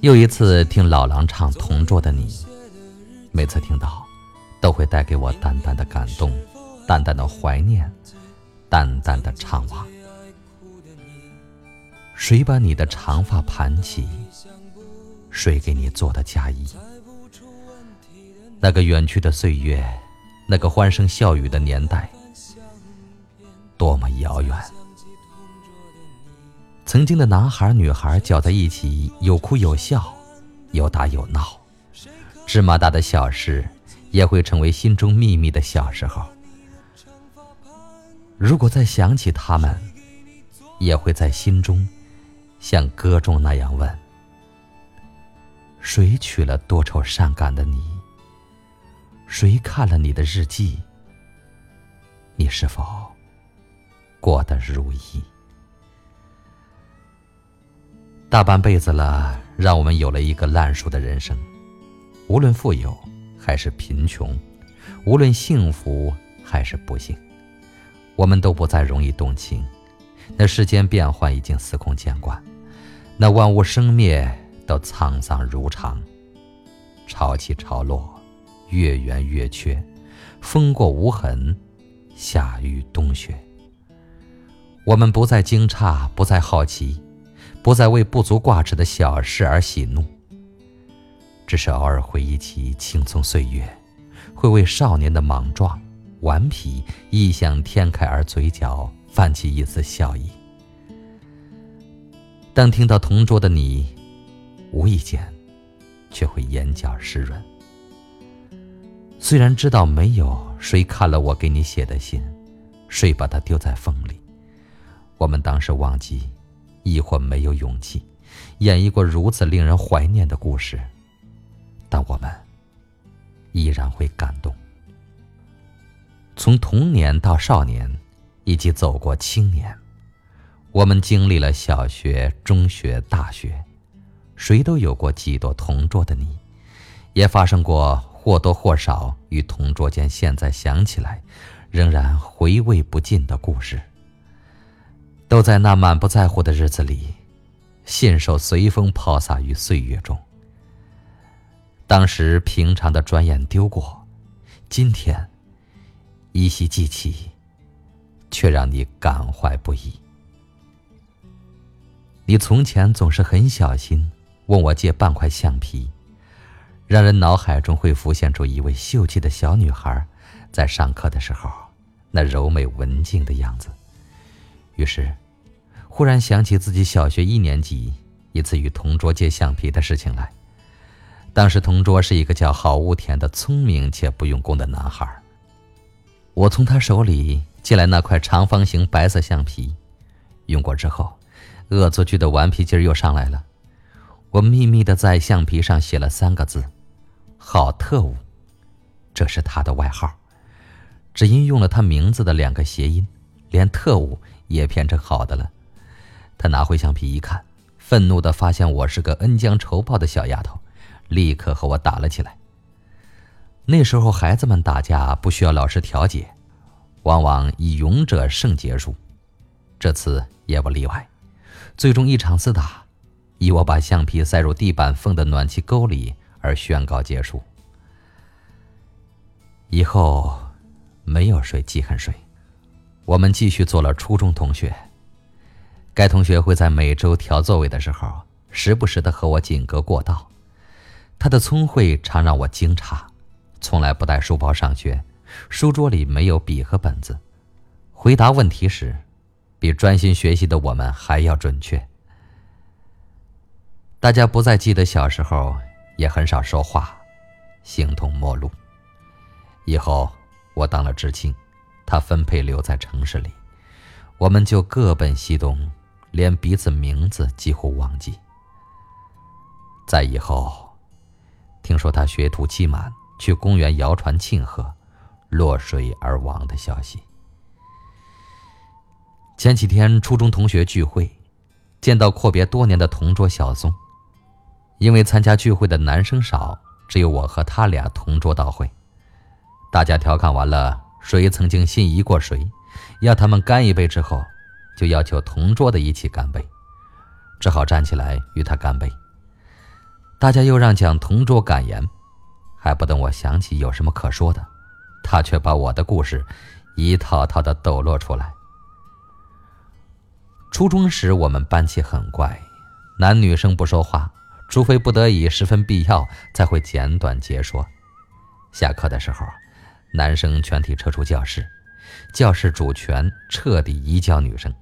又一次听老狼唱《同桌的你》，每次听到，都会带给我淡淡的感动，淡淡的怀念，淡淡的怅惘。谁把你的长发盘起？谁给你做的嫁衣？那个远去的岁月，那个欢声笑语的年代，多么遥远！曾经的男孩女孩搅在一起，有哭有笑，有打有闹，芝麻大的小事也会成为心中秘密的小时候。如果再想起他们，也会在心中像歌中那样问：谁娶了多愁善感的你？谁看了你的日记？你是否过得如意？大半辈子了，让我们有了一个烂熟的人生。无论富有还是贫穷，无论幸福还是不幸，我们都不再容易动情。那世间变幻已经司空见惯，那万物生灭都沧桑如常。潮起潮落，月圆月缺，风过无痕，夏雨冬雪。我们不再惊诧，不再好奇。不再为不足挂齿的小事而喜怒，只是偶尔回忆起青葱岁月，会为少年的莽撞、顽皮、异想天开而嘴角泛起一丝笑意。当听到同桌的你，无意间，却会眼角湿润。虽然知道没有谁看了我给你写的信，谁把它丢在风里，我们当时忘记。亦或没有勇气演绎过如此令人怀念的故事，但我们依然会感动。从童年到少年，以及走过青年，我们经历了小学、中学、大学，谁都有过几多同桌的你，也发生过或多或少与同桌间现在想起来仍然回味不尽的故事。都在那满不在乎的日子里，信手随风抛洒于岁月中。当时平常的转眼丢过，今天依稀记起，却让你感怀不已。你从前总是很小心问我借半块橡皮，让人脑海中会浮现出一位秀气的小女孩，在上课的时候那柔美文静的样子。于是，忽然想起自己小学一年级一次与同桌借橡皮的事情来。当时同桌是一个叫郝无田的聪明且不用功的男孩。我从他手里借来那块长方形白色橡皮，用过之后，恶作剧的顽皮劲儿又上来了。我秘密的在橡皮上写了三个字：“好特务”，这是他的外号，只因用了他名字的两个谐音，连特务。也变成好的了。他拿回橡皮一看，愤怒的发现我是个恩将仇报的小丫头，立刻和我打了起来。那时候孩子们打架不需要老师调解，往往以勇者胜结束。这次也不例外，最终一场厮打，以我把橡皮塞入地板缝的暖气沟里而宣告结束。以后，没有谁记恨谁。我们继续做了初中同学。该同学会在每周调座位的时候，时不时的和我紧隔过道。他的聪慧常让我惊诧，从来不带书包上学，书桌里没有笔和本子，回答问题时，比专心学习的我们还要准确。大家不再记得小时候，也很少说话，形同陌路。以后我当了知青。他分配留在城市里，我们就各奔西东，连彼此名字几乎忘记。在以后，听说他学徒期满，去公园摇船庆贺，落水而亡的消息。前几天初中同学聚会，见到阔别多年的同桌小松，因为参加聚会的男生少，只有我和他俩同桌到会，大家调侃完了。谁曾经心仪过谁，要他们干一杯之后，就要求同桌的一起干杯。只好站起来与他干杯。大家又让讲同桌感言，还不等我想起有什么可说的，他却把我的故事一套套的抖落出来。初中时，我们班级很怪，男女生不说话，除非不得已、十分必要，才会简短结说。下课的时候，男生全体撤出教室，教室主权彻底移交女生。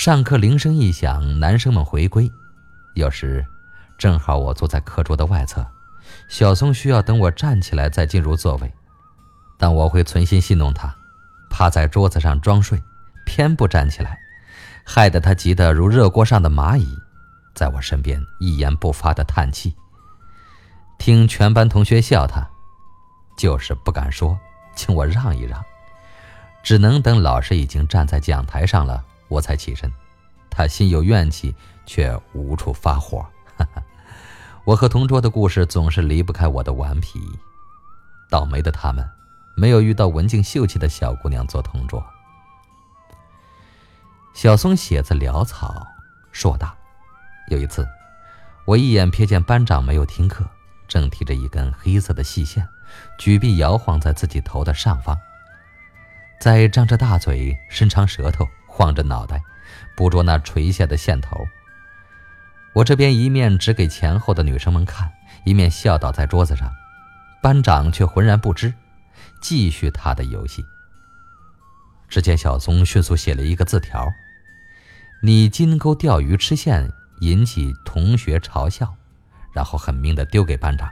上课铃声一响，男生们回归，有时正好我坐在课桌的外侧，小松需要等我站起来再进入座位，但我会存心戏弄他，趴在桌子上装睡，偏不站起来。害得他急得如热锅上的蚂蚁，在我身边一言不发的叹气。听全班同学笑他，就是不敢说，请我让一让，只能等老师已经站在讲台上了，我才起身。他心有怨气，却无处发火。哈哈，我和同桌的故事总是离不开我的顽皮。倒霉的他们，没有遇到文静秀气的小姑娘做同桌。小松写字潦草，硕大。有一次，我一眼瞥见班长没有听课，正提着一根黑色的细线，举臂摇晃在自己头的上方，在张着大嘴、伸长舌头、晃着脑袋，捕捉那垂下的线头。我这边一面指给前后的女生们看，一面笑倒在桌子上，班长却浑然不知，继续他的游戏。只见小松迅速写了一个字条：“你金钩钓鱼吃线，引起同学嘲笑。”然后狠命的丢给班长。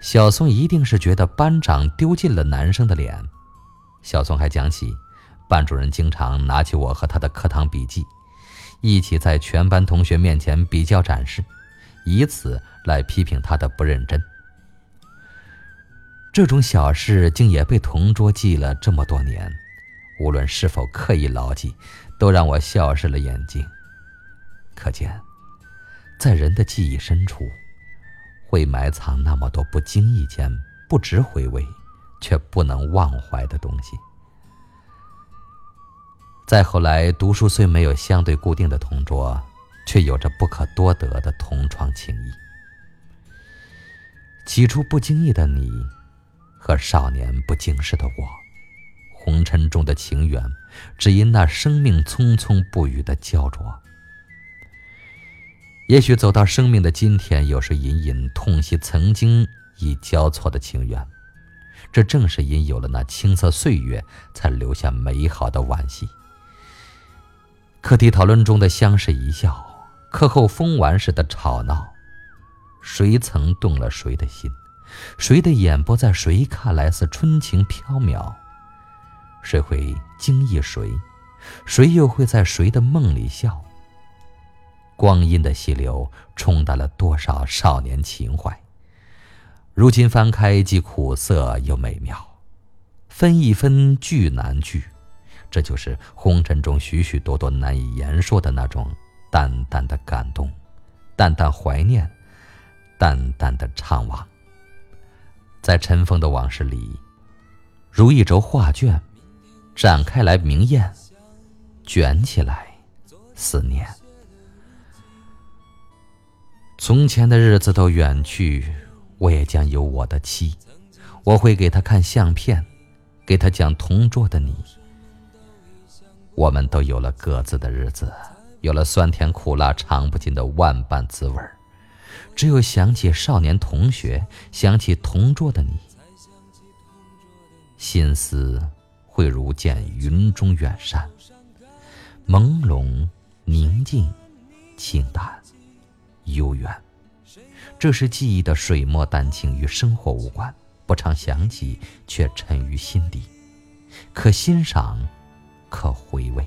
小松一定是觉得班长丢尽了男生的脸。小松还讲起，班主任经常拿起我和他的课堂笔记，一起在全班同学面前比较展示，以此来批评他的不认真。这种小事竟也被同桌记了这么多年，无论是否刻意牢记，都让我笑湿了眼睛。可见，在人的记忆深处，会埋藏那么多不经意间不值回味，却不能忘怀的东西。再后来，读书虽没有相对固定的同桌，却有着不可多得的同窗情谊。起初不经意的你。和少年不经事的我，红尘中的情缘，只因那生命匆匆不语的焦灼。也许走到生命的今天，有时隐隐痛惜曾经已交错的情缘。这正是因有了那青涩岁月，才留下美好的惋惜。课题讨论中的相视一笑，课后疯玩时的吵闹，谁曾动了谁的心？谁的眼波在谁看来似春情飘渺？谁会惊异谁？谁又会在谁的梦里笑？光阴的溪流冲淡了多少少年情怀？如今翻开，既苦涩又美妙。分一分聚难聚，这就是红尘中许许多多难以言说的那种淡淡的感动，淡淡怀念，淡淡的怅惘。在尘封的往事里，如一轴画卷，展开来明艳，卷起来思念。从前的日子都远去，我也将有我的妻。我会给她看相片，给她讲同桌的你。我们都有了各自的日子，有了酸甜苦辣尝不尽的万般滋味儿。只有想起少年同学，想起同桌的你，心思会如见云中远山，朦胧、宁静、清淡、悠远。这是记忆的水墨丹青，与生活无关，不常想起，却沉于心底，可欣赏，可回味。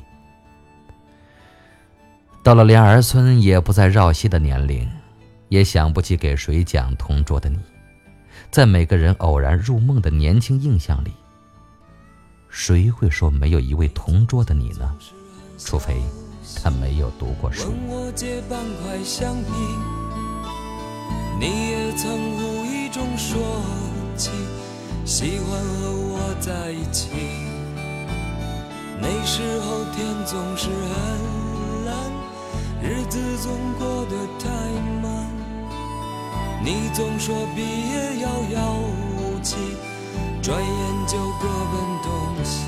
到了连儿孙也不再绕膝的年龄。也想不起给谁讲同桌的你，在每个人偶然入梦的年轻印象里，谁会说没有一位同桌的你呢？除非他没有读过书。你也曾无意中说起喜欢和我在一起，那时候天总是很蓝。日子总过得太慢。你总说毕业遥遥无期，转眼就各奔东西。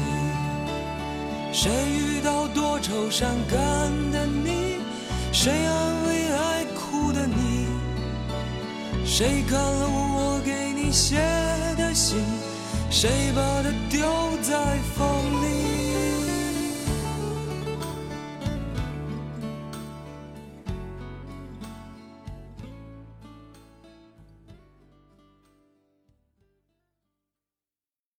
谁遇到多愁善感的你？谁安慰爱哭的你？谁看了我给你写的信？谁把它丢在风里？